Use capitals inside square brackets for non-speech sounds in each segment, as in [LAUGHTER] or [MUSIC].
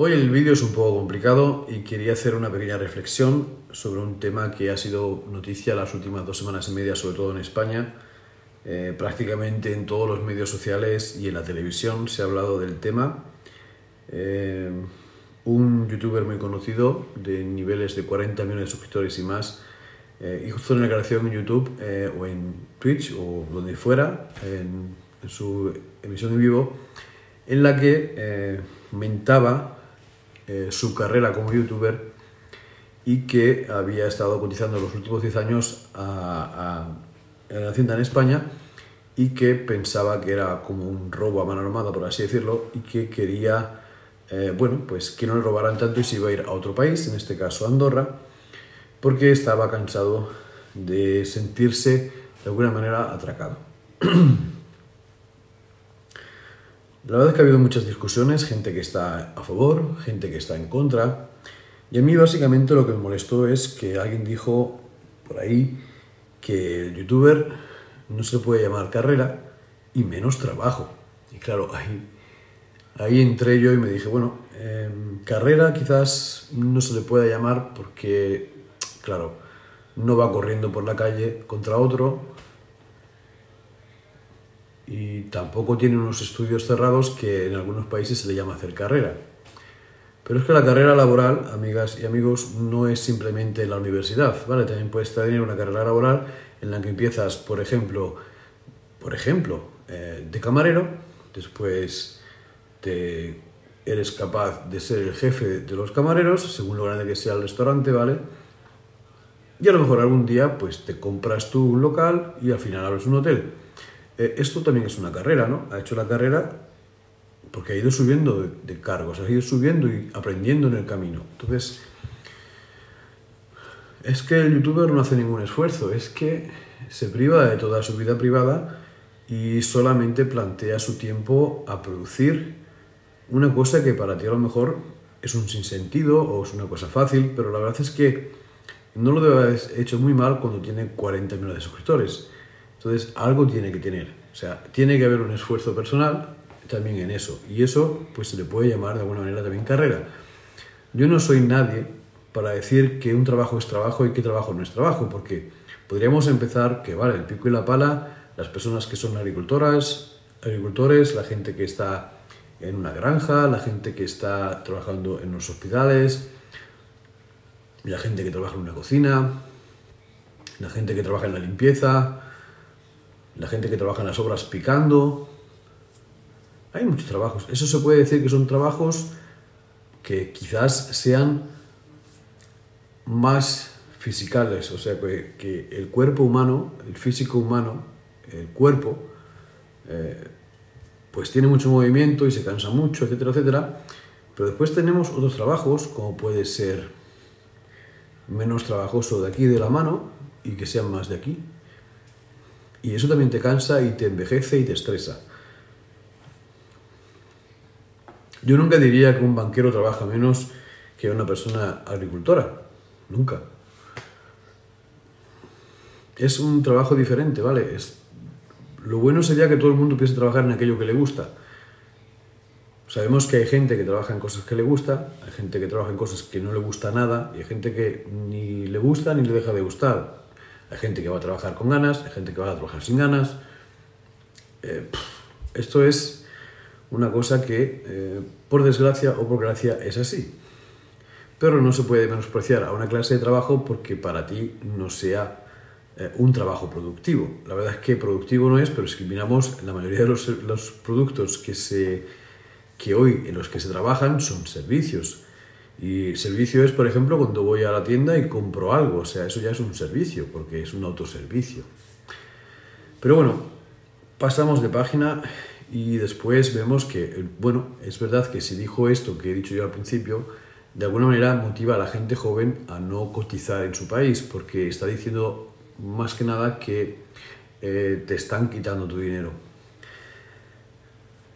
Hoy el vídeo es un poco complicado y quería hacer una pequeña reflexión sobre un tema que ha sido noticia las últimas dos semanas y media, sobre todo en España. Eh, prácticamente en todos los medios sociales y en la televisión se ha hablado del tema. Eh, un youtuber muy conocido, de niveles de 40 millones de suscriptores y más, eh, hizo una declaración en YouTube o en Twitch o donde fuera, en, en, su emisión en vivo, en la que mentaba eh, su carrera como youtuber y que había estado cotizando los últimos 10 años a, en la Hacienda en España y que pensaba que era como un robo a mano armada, por así decirlo, y que quería, eh, bueno, pues que no le robaran tanto y se iba a ir a otro país, en este caso Andorra, porque estaba cansado de sentirse de alguna manera atracado. [CLEARS THROAT] La verdad es que ha habido muchas discusiones, gente que está a favor, gente que está en contra. Y a mí básicamente lo que me molestó es que alguien dijo por ahí que el youtuber no se puede llamar carrera y menos trabajo. Y claro, ahí, ahí entré yo y me dije, bueno, em, carrera quizás no se le pueda llamar porque, claro, no va corriendo por la calle contra otro, y tampoco tiene unos estudios cerrados que en algunos países se le llama hacer carrera. Pero es que la carrera laboral, amigas y amigos, no es simplemente la universidad, ¿vale? También puedes tener una carrera laboral en la que empiezas, por ejemplo, por ejemplo, eh, de camarero, después eres capaz de ser el jefe de los camareros, según lo grande que sea el restaurante, ¿vale? Y a lo mejor algún día, pues te compras tú un local y al final abres un hotel. Eh, esto también es una carrera, ¿no? Ha hecho la carrera porque ha ido subiendo de, cargos, ha ido subiendo y aprendiendo en el camino. Entonces, es que el youtuber no hace ningún esfuerzo, es que se priva de toda su vida privada y solamente plantea su tiempo a producir una cosa que para ti a lo mejor es un sinsentido o es una cosa fácil, pero la verdad es que no lo debe haber hecho muy mal cuando tiene 40 millones de suscriptores. Entonces, algo tiene que tener. O sea, tiene que haber un esfuerzo personal también en eso. Y eso, pues se le puede llamar de alguna manera también carrera. Yo no soy nadie para decir que un trabajo es trabajo y que trabajo no es trabajo, porque podríamos empezar que, vale, el pico y la pala, las personas que son agricultoras, agricultores, la gente que está en una granja, la gente que está trabajando en los hospitales, la gente que trabaja en una cocina, la gente que trabaja en la limpieza, la gente que trabaja en las obras picando. Hay muchos trabajos. Eso se puede decir que son trabajos que quizás sean más fisicales, o sea, que, el cuerpo humano, el físico humano, el cuerpo, eh, pues tiene mucho movimiento y se cansa mucho, etcétera, etcétera. Pero después tenemos otros trabajos, como puede ser menos trabajoso de aquí de la mano y que sean más de aquí. Y eso también te cansa y te envejece y te estresa. Yo nunca diría que un banquero trabaja menos que una persona agricultora. Nunca. Es un trabajo diferente, ¿vale? Es... Lo bueno sería que todo el mundo empiece a trabajar en aquello que le gusta. Sabemos que hay gente que trabaja en cosas que le gusta, hay gente que trabaja en cosas que no le gusta nada y hay gente que ni le gusta ni le deja de gustar. Hay gente que va a trabajar con ganas, hay gente que va a trabajar sin ganas. Eh, esto es una cosa que, eh, por desgracia o por gracia, es así. Pero no se puede menospreciar a una clase de trabajo porque para ti no sea eh, un trabajo productivo. La verdad es que productivo no es, pero si miramos, la mayoría de los, los productos que, se, que hoy en los que se trabajan son servicios y servicio es, por ejemplo, cuando voy a la tienda y compro algo, o sea, eso ya es un servicio, porque es un autoservicio. Pero bueno, pasamos de página y después vemos que, bueno, es verdad que si dijo esto que he dicho yo al principio, de alguna manera motiva a la gente joven a no cotizar en su país, porque está diciendo más que nada que eh, te están quitando tu dinero.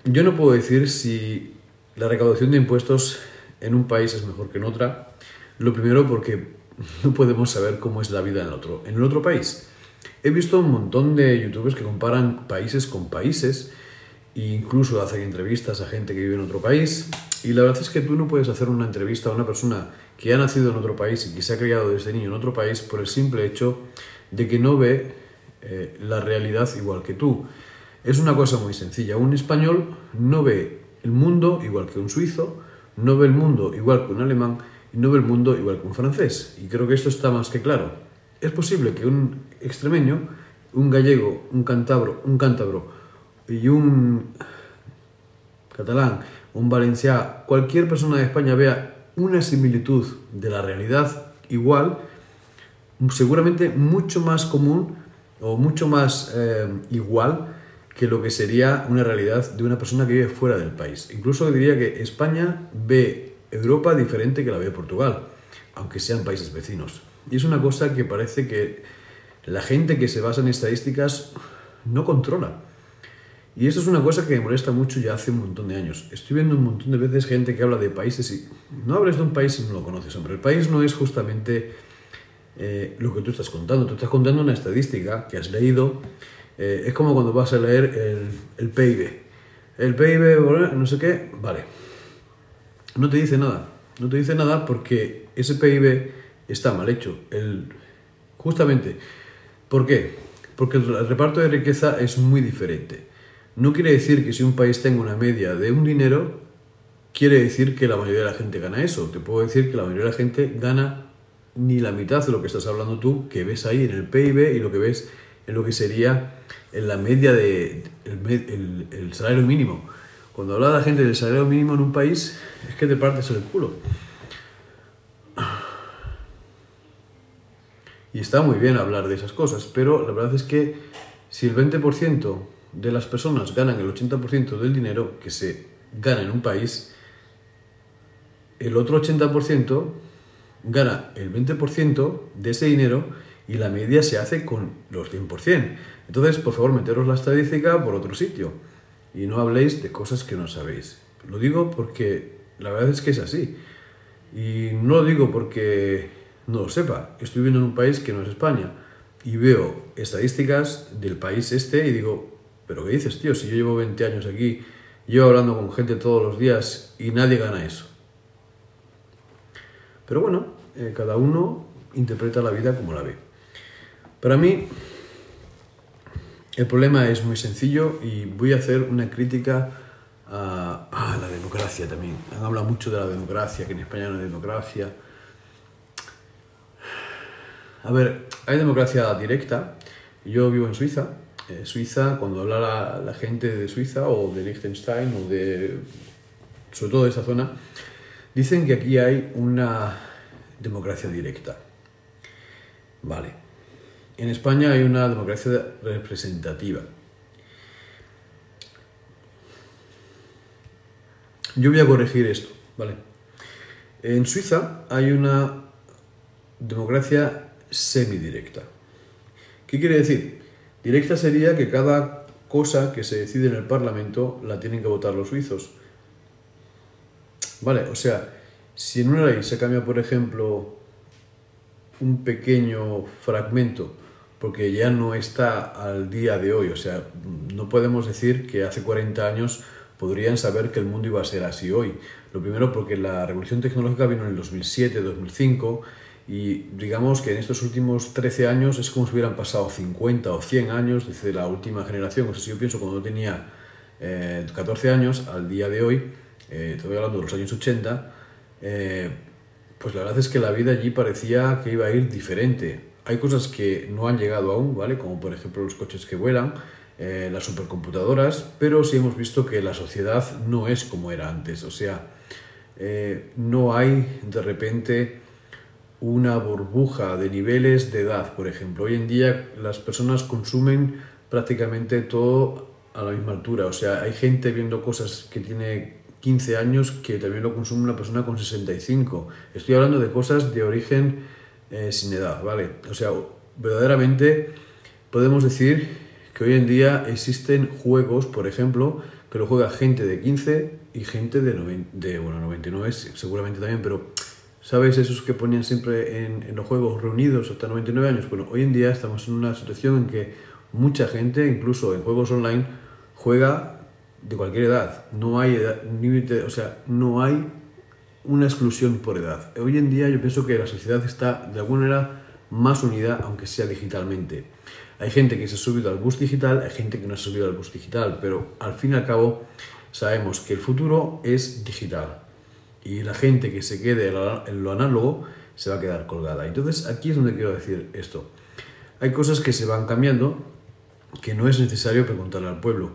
Yo no puedo decir si la recaudación de impuestos en un país es mejor que en otra. Lo primero porque [LAUGHS] no podemos saber cómo es la vida en el otro, en el otro país. He visto un montón de youtubers que comparan países con países e incluso hacen entrevistas a gente que vive en otro país. Y la verdad es que tú no puedes hacer una entrevista a una persona que ha nacido en otro país y que se ha criado desde niño en otro país por el simple hecho de que no ve eh, la realidad igual que tú. Es una cosa muy sencilla. Un español no ve el mundo igual que un suizo, no ve el mundo igual que un alemán y no ve el mundo igual que un francés. Y creo que esto está más que claro. Es posible que un extremeño, un gallego, un cantabro, un cántabro y un catalán, un valenciano, cualquier persona de España vea una similitud de la realidad igual, seguramente mucho más común o mucho más eh, igual que lo que sería una realidad de una persona que vive fuera del país. Incluso diría que España ve Europa diferente que la ve Portugal, aunque sean países vecinos. Y es una cosa que parece que la gente que se basa en estadísticas no controla. Y esto es una cosa que me molesta mucho ya hace un montón de años. Estoy viendo un montón de veces gente que habla de países y no hables de un país si no lo conoces, hombre. El país no es justamente eh, lo que tú estás contando. Tú estás contando una estadística que has leído. Eh, es como cuando vas a leer el, PIB. El PIB, no sé qué, vale. No te dice nada. No te dice nada porque ese PIB está mal hecho. El, justamente. ¿Por qué? Porque el reparto de riqueza es muy diferente. No quiere decir que si un país tenga una media de un dinero, quiere decir que la mayoría de la gente gana eso. Te puedo decir que la mayoría de la gente gana ni la mitad de lo que estás hablando tú, que ves ahí en el PIB y lo que ves en lo que sería en la media de el, salario mínimo. Cuando habla la gente del salario mínimo en un país, es que te partes el culo. Y está muy bien hablar de esas cosas, pero la verdad es que si el 20% de las personas ganan el 80% del dinero que se gana en un país, el otro 80% gana el 20% de ese dinero y la media se hace con los 100%. Entonces, por favor, meteros la estadística por otro sitio y no habléis de cosas que no sabéis. Lo digo porque la verdad es que es así. Y no lo digo porque no lo sepa. Estoy viviendo en un país que no es España y veo estadísticas del país este y digo, pero ¿qué dices, tío? Si yo llevo 20 años aquí, llevo hablando con gente todos los días y nadie gana eso. Pero bueno, eh, cada uno interpreta la vida como la ve. Para mí, el problema es muy sencillo y voy a hacer una crítica a, la democracia también. Han hablado mucho de la democracia, que en España no hay democracia. A ver, hay democracia directa. Yo vivo en Suiza eh, Suiza, cuando habla la, gente de Suiza o de Liechtenstein o de, sobre todo de esa zona, dicen que aquí hay una democracia directa. Vale. En España hay una democracia representativa. Yo voy a corregir esto, ¿vale? En Suiza hay una democracia semidirecta. ¿Qué quiere decir? Directa sería que cada cosa que se decide en el Parlamento la tienen que votar los suizos. Vale, o sea, si en una ley se cambia, por ejemplo, un pequeño fragmento, porque ya no está al día de hoy, o sea, no podemos decir que hace 40 años podrían saber que el mundo iba a ser así hoy. Lo primero porque la revolución tecnológica vino en el 2007, 2005, y digamos que en estos últimos 13 años es como si hubieran pasado 50 o 100 años desde la última generación. O sea, si yo pienso cuando tenía 14 eh, años al día de hoy, eh, estoy hablando de los años 80, eh, pues la verdad es que la vida allí parecía que iba a ir diferente. Hay cosas que no han llegado aún, ¿vale? Como por ejemplo los coches que vuelan, las supercomputadoras, pero sí hemos visto que la sociedad no es como era antes. O sea, no hay de repente una burbuja de niveles de edad, por ejemplo. Hoy en día las personas consumen prácticamente todo a la misma altura. O sea, hay gente viendo cosas que tiene 15 años que también lo consume una persona con 65. Estoy hablando de cosas de origen eh, sin edad, ¿vale? O sea, verdaderamente podemos decir que hoy en día existen juegos, por ejemplo, que lo juega gente de 15 y gente de, de bueno, 99 seguramente también, pero ¿Sabéis esos que ponían siempre en, los juegos reunidos hasta 99 años? Bueno, hoy en día estamos en una situación en que mucha gente, incluso en juegos online, juega de cualquier edad. No hay límite, o sea, no hay una exclusión por edad. Hoy en día yo pienso que la sociedad está de alguna manera más unida, aunque sea digitalmente. Hay gente que se ha subido al bus digital, hay gente que no se ha subido al bus digital, pero al fin y al cabo sabemos que el futuro es digital y la gente que se quede en lo análogo se va a quedar colgada. Entonces aquí es donde quiero decir esto. Hay cosas que se van cambiando que no es necesario preguntarle al pueblo.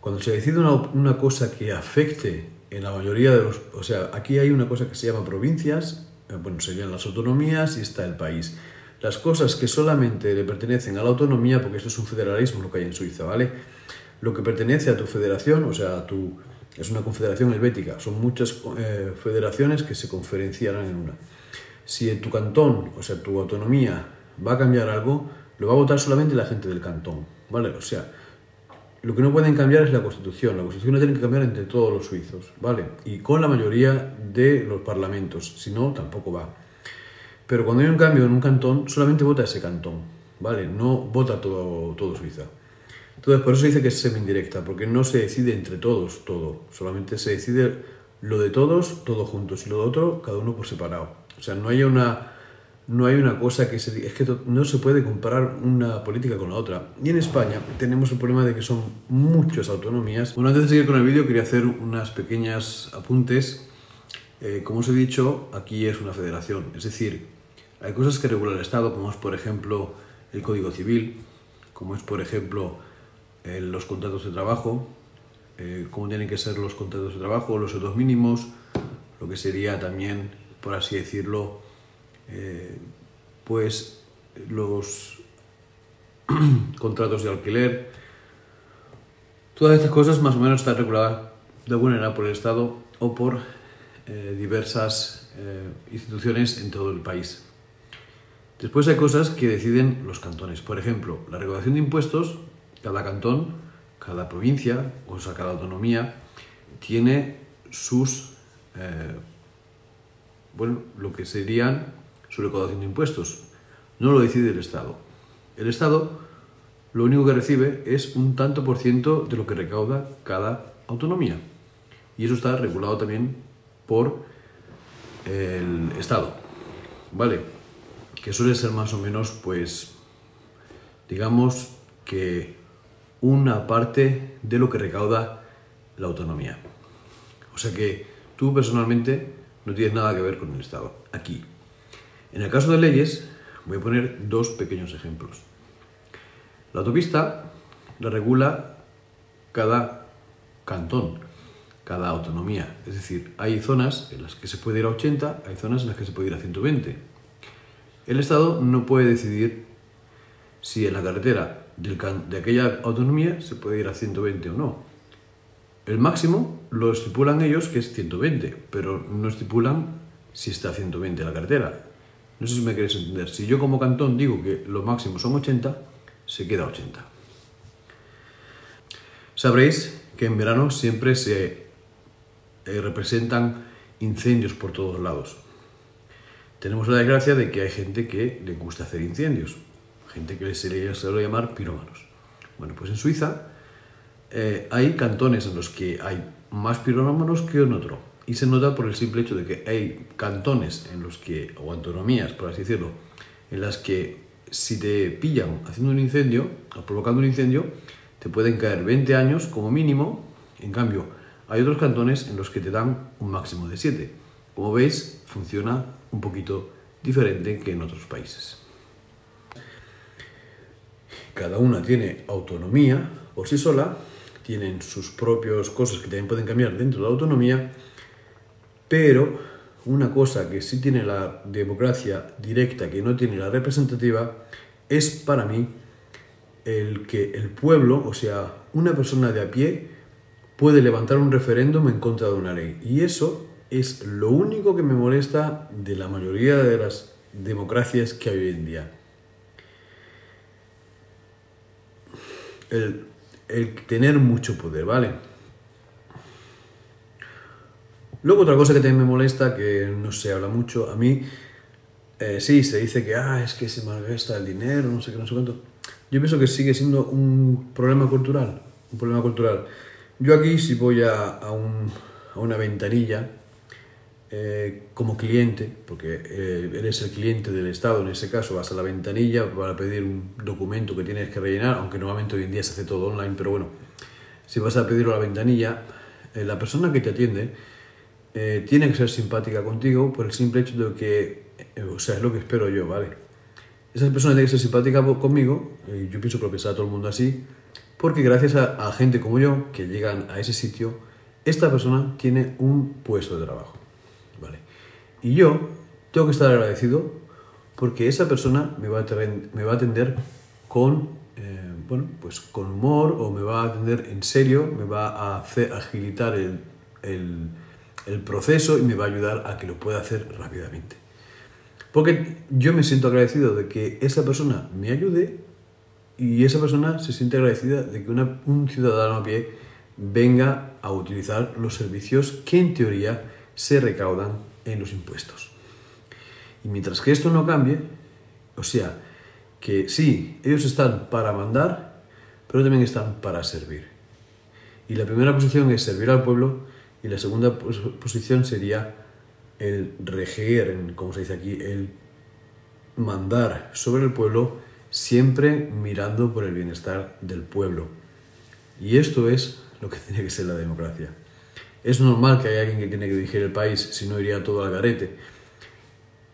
Cuando se decide una, una cosa que afecte en la mayoría de los... O sea, aquí hay una cosa que se llama provincias, eh, bueno, serían las autonomías y está el país. Las cosas que solamente le pertenecen a la autonomía, porque esto es un federalismo lo que hay en Suiza, ¿vale? Lo que pertenece a tu federación, o sea, a tu es una confederación helvética, son muchas eh, federaciones que se conferenciarán en una. Si en tu cantón, o sea, tu autonomía, va a cambiar algo, lo va a votar solamente la gente del cantón, ¿vale? O sea, lo que no pueden cambiar es la Constitución. La Constitución la tienen que cambiar entre todos los suizos, ¿vale? Y con la mayoría de los parlamentos, si no, tampoco va. Pero cuando hay un cambio en un cantón, solamente vota ese cantón, ¿vale? No vota todo, todo Suiza. Entonces, por eso dice que es semi-indirecta, porque no se decide entre todos todo, solamente se decide lo de todos, todos juntos, y lo de otro, cada uno por separado. O sea, no hay una, no hay una cosa que se... Es que no se puede comparar una política con la otra. Y en España tenemos el problema de que son muchas autonomías. Bueno, antes de seguir con el vídeo, quería hacer unas pequeñas apuntes. Eh, como os he dicho, aquí es una federación, es decir, hay cosas que regula el Estado, como es, por ejemplo, el Código Civil, como es, por ejemplo, los contratos de trabajo, eh, cómo tienen que ser los contratos de trabajo, los sueldos mínimos, lo que sería también, por así decirlo, eh, pues los [CLEARS THROAT] contratos de alquiler. Todas estas cosas más o menos están reguladas de alguna manera por el Estado o por diversas instituciones en todo el país. Después hay cosas que deciden los cantones. Por ejemplo, la regulación de impuestos cada cantón, cada provincia, o sea, cada autonomía, tiene sus, eh, bueno, lo que serían recaudación de impuestos. No lo decide el Estado. El Estado lo único que recibe es un tanto por ciento de lo que recauda cada autonomía. Y eso está regulado también por el Estado. ¿Vale? Que suele ser más o menos, pues, digamos que una parte de lo que recauda la autonomía. O sea que tú personalmente no tienes nada que ver con el Estado. Aquí. En el caso de leyes, voy a poner dos pequeños ejemplos. La autopista la regula cada cantón, cada autonomía. Es decir, hay zonas en las que se puede ir a 80, hay zonas en las que se puede ir a 120. El Estado no puede decidir si en la carretera de aquella autonomía se puede ir a 120 o no. El máximo lo estipulan ellos que es 120, pero no estipulan si está a 120 la carretera. No sé si me queréis entender. Si yo como cantón digo que lo máximo son 80, se queda 80. Sabréis que en verano siempre se eh, representan incendios por todos lados. Tenemos la desgracia de que hay gente que le gusta hacer incendios gente que se le suele llamar pirómanos. Bueno, pues en Suiza eh, hay cantones en los que hay más pirómanos que en otro. Y se nota por el simple hecho de que hay cantones en los que, o autonomías, por así decirlo, en las que si te pillan haciendo un incendio o provocando un incendio, te pueden caer 20 años como mínimo. En cambio, hay otros cantones en los que te dan un máximo de 7. Como veis, funciona un poquito diferente que en otros países cada una tiene autonomía por sí sola, tienen sus propias cosas que también pueden cambiar dentro de la autonomía, pero una cosa que sí tiene la democracia directa, que no tiene la representativa, es para mí el que el pueblo, o sea, una persona de a pie, puede levantar un referéndum en contra de una ley. Y eso es lo único que me molesta de la mayoría de las democracias que hay hoy en día. el, tener mucho poder, ¿vale? Luego otra cosa que también me molesta, que no se habla mucho, a mí eh, sí, se dice que ah, es que se malgasta el dinero, no sé qué, no sé cuánto. Yo pienso que sigue siendo un problema cultural, un problema cultural. Yo aquí si voy a, a, un, a una ventanilla eh, como cliente, porque eh, eres el cliente del Estado, en ese caso vas a la ventanilla para pedir un documento que tienes que rellenar, aunque normalmente hoy en día se hace todo online, pero bueno, si vas a pedirlo a la ventanilla, eh, la persona que te atiende tiene que ser simpática contigo por el simple hecho de que, o sea, es lo que espero yo, ¿vale? Esa persona tiene que ser simpática conmigo, y yo pienso que piensa todo el mundo así, porque gracias a, a gente como yo que llegan a ese sitio, esta persona tiene un puesto de trabajo. ¿vale? Y yo tengo que estar agradecido porque esa persona me va a, me va a atender con, eh, bueno, pues con humor o me va a atender en serio, me va a hacer agilitar el, el, el proceso y me va a ayudar a que lo pueda hacer rápidamente. Porque yo me siento agradecido de que esa persona me ayude y esa persona se siente agradecida de que un ciudadano a pie venga a utilizar los servicios que en teoría se recaudan en los impuestos. Y mientras que esto no cambie, o sea, que sí, ellos están para mandar, pero también están para servir. Y la primera posición es servir al pueblo y la segunda posición sería el reger, como se dice aquí, el mandar sobre el pueblo siempre mirando por el bienestar del pueblo. Y esto es lo que [LAUGHS] tiene que ser la democracia. Es normal que haya alguien que tiene que dirigir el país, si no iría todo al garete,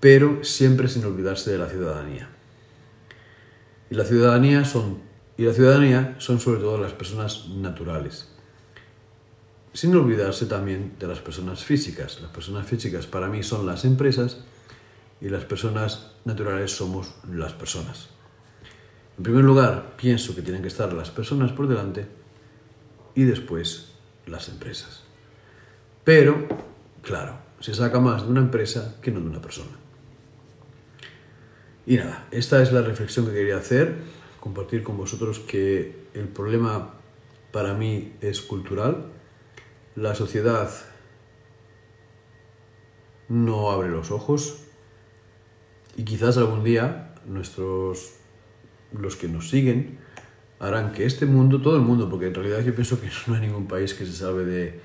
pero siempre sin olvidarse de la ciudadanía. Y la ciudadanía son, y la ciudadanía son sobre todo las personas naturales. Sin olvidarse también de las personas físicas. Las personas físicas para mí son las empresas y las personas naturales somos las personas. En primer lugar, pienso que tienen que estar las personas por delante y después las empresas. Pero, claro, se saca más de una empresa que no de una persona. Y nada, esta es la reflexión que quería hacer, compartir con vosotros que el problema para mí es cultural. La sociedad no abre los ojos y quizás algún día nuestros los que nos siguen harán que este mundo, todo el mundo, porque en realidad yo pienso que [LAUGHS] no hay ningún país que se salve de,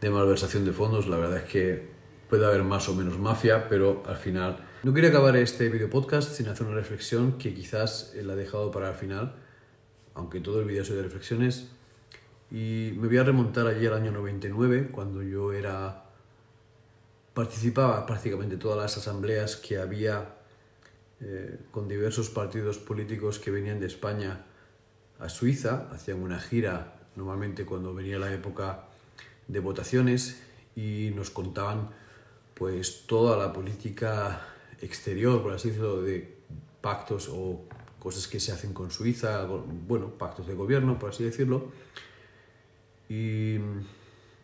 de malversación de fondos. La verdad es que puede haber más o menos mafia, pero al final... No quería acabar este video podcast sin hacer una reflexión que quizás la he dejado para el final, aunque todo el video soy de reflexiones. Y me voy a remontar allí al año 99, cuando yo era... Participaba prácticamente todas las asambleas que había eh, con diversos partidos políticos que venían de España a Suiza, hacían una gira, normalmente cuando venía la época de votaciones y nos contaban pues toda la política exterior, por así decirlo, de pactos o cosas que se hacen con Suiza, bueno, pactos de gobierno, por así decirlo. Y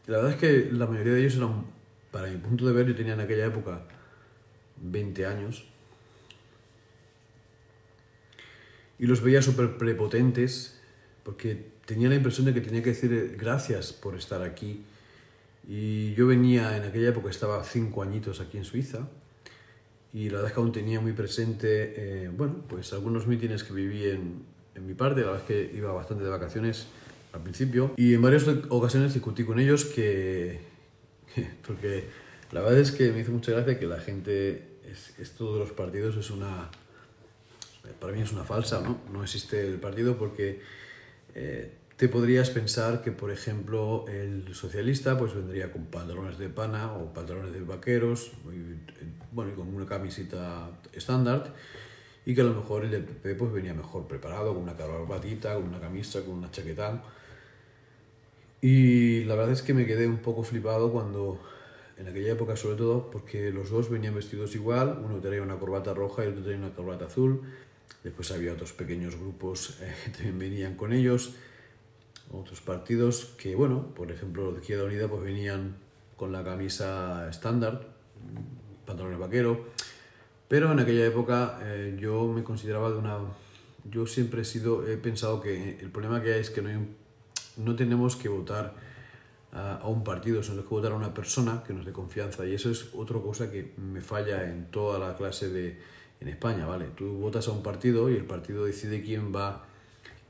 la verdad es que la mayoría de ellos eran, para mi punto de ver, yo tenía en aquella época 20 años. Y los veía súper prepotentes, porque tenía la impresión de que tenía que decir gracias por estar aquí y yo venía, en aquella época estaba cinco añitos aquí en Suiza y la verdad es que aún tenía muy presente, eh, bueno, pues algunos mítines que viví en, en mi parte, la verdad es que iba bastante de vacaciones al principio y en varias ocasiones discutí con ellos que, porque la verdad es que me hizo mucha gracia que la gente, es, esto de los partidos es una, para mí es una falsa, ¿no? No existe el partido porque... Eh, te podrías pensar que, por ejemplo, el socialista pues vendría con pantalones de pana o pantalones de vaqueros, bueno, y con una camiseta estándar, y que a lo mejor el del PP pues venía mejor preparado, con una carbatita, con una camisa, con una chaqueta. Y la verdad es que me quedé un poco flipado cuando, en aquella época sobre todo, porque los dos venían vestidos igual, uno tenía una corbata roja y otro tenía una corbata azul, después había otros pequeños grupos [LAUGHS] eh, que también venían con ellos, otros partidos que, bueno, por ejemplo, los de Izquierda Unida pues venían con la camisa estándar, pantalones vaquero, pero en aquella época eh, yo me consideraba de una... Yo siempre he sido, he pensado que el problema que hay es que no, no tenemos que votar a, a un partido, sino que votar a una persona que nos dé confianza. Y eso es otra cosa que me falla en toda la clase de, en España, ¿vale? Tú votas a un partido y el partido decide quién va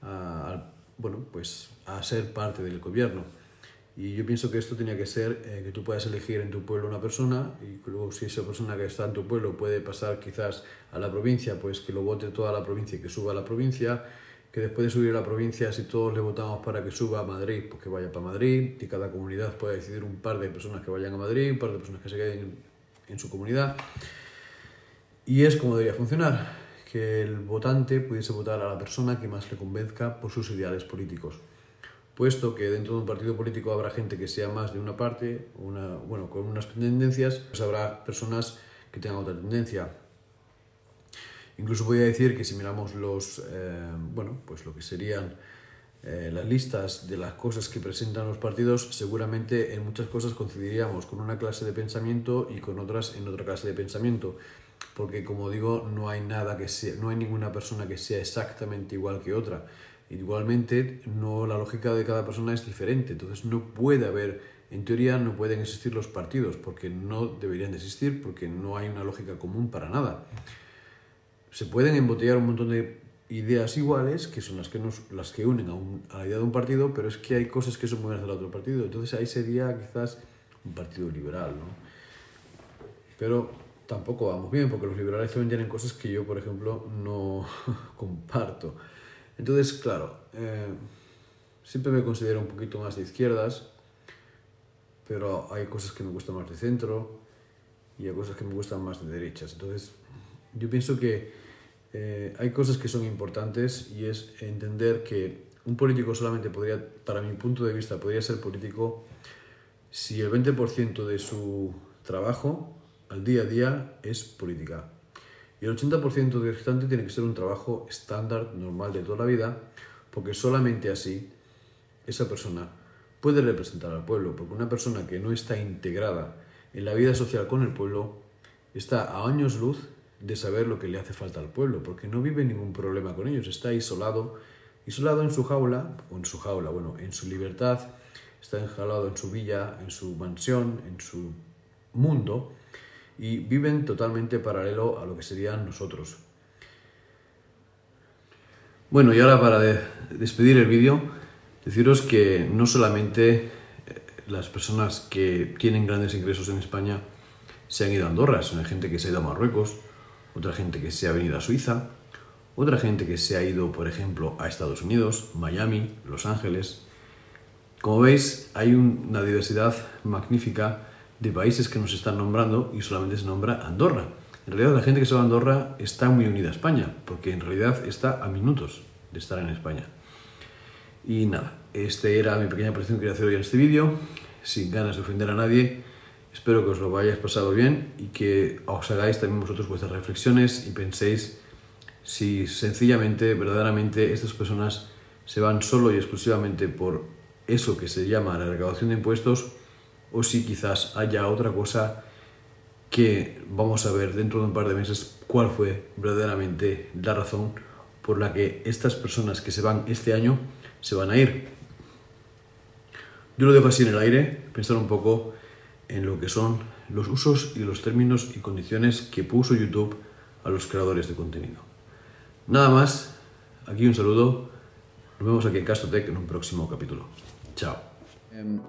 a, bueno, pues a ser parte del gobierno. Y yo pienso que esto tenía que ser eh, que tú puedas elegir en tu pueblo una persona y luego si esa persona que está en tu pueblo puede pasar quizás a la provincia, pues que lo vote toda la provincia y que suba a la provincia, que después de subir a la provincia, si todos le votamos para que suba a Madrid, pues que vaya para Madrid, y cada comunidad pueda decidir un par de personas que vayan a Madrid, un par de personas que se queden en, su comunidad. Y es como debería funcionar, que el votante pudiese votar a la persona que más le convenzca por sus ideales políticos. Puesto que dentro de un partido político habrá gente que sea más de una parte, una, bueno, con unas tendencias, pues habrá personas que tengan otra tendencia. Incluso voy a decir que si miramos los, eh, bueno, pues lo que serían eh, las listas de las cosas que presentan los partidos, seguramente en muchas cosas coincidiríamos con una clase de pensamiento y con otras en otra clase de pensamiento porque como digo, no hay nada que sea, no hay ninguna persona que sea exactamente igual que otra. Igualmente, no, la lógica de cada persona es diferente, entonces no puede haber, en teoría no pueden existir los partidos, porque no deberían de existir, porque no hay una lógica común para nada. Se pueden embotellar un montón de ideas iguales, que son las que, nos, las que unen a, un, la idea de un partido, pero es que hay cosas que son buenas del otro partido, entonces ahí sería quizás un partido liberal, ¿no? Pero tampoco vamos bien, porque los liberales también tienen cosas que yo, por ejemplo, no [LAUGHS] comparto. Entonces, claro, eh, siempre me considero un poquito más de izquierdas, pero hay cosas que me gustan más de centro y hay cosas que me gustan más de derechas. Entonces, yo pienso que eh, hay cosas que son importantes y es entender que un político solamente podría, para mi punto de vista, podría ser político si el 20% de su trabajo al día a día es política. Y el 80% del restante tiene que ser un trabajo estándar, normal de toda la vida, porque solamente así esa persona puede representar al pueblo, porque una persona que no está integrada en la vida social con el pueblo está a años luz de saber lo que le hace falta al pueblo, porque no vive ningún problema con ellos, está isolado, isolado en su jaula, o en su jaula, bueno, en su libertad, está enjalado en su villa, en su mansión, en su mundo, y viven totalmente paralelo a lo que serían nosotros. Bueno, y ahora para despedir el vídeo, deciros que no solamente eh, las personas que tienen grandes ingresos en España se han ido a Andorra, hay gente que se ha ido a Marruecos, otra gente que se ha venido a Suiza, otra gente que se ha ido, por ejemplo, a Estados Unidos, Miami, Los Ángeles. Como veis, hay una diversidad magnífica de países que nos están nombrando y solamente se nombra Andorra. En realidad la gente que se va a Andorra está muy unida a España, porque en realidad está a minutos de estar en España. Y nada, esta era mi pequeña aparición que quería hacer hoy en este vídeo, sin ganas de ofender a nadie. Espero que os lo hayáis pasado bien y que os hagáis también vosotros vuestras reflexiones y penséis si sencillamente, verdaderamente, estas personas se van solo y exclusivamente por eso que se llama la recaudación de impuestos o si quizás haya otra cosa que vamos a ver dentro de un par de meses cuál fue verdaderamente la razón por la que estas personas que se van este año se van a ir. Yo lo dejo así en el aire, pensar un poco en lo que son los usos y los términos y condiciones que puso YouTube a los creadores de contenido. Nada más, aquí un saludo, nos vemos aquí en Castotech en un próximo capítulo. Chao. Em,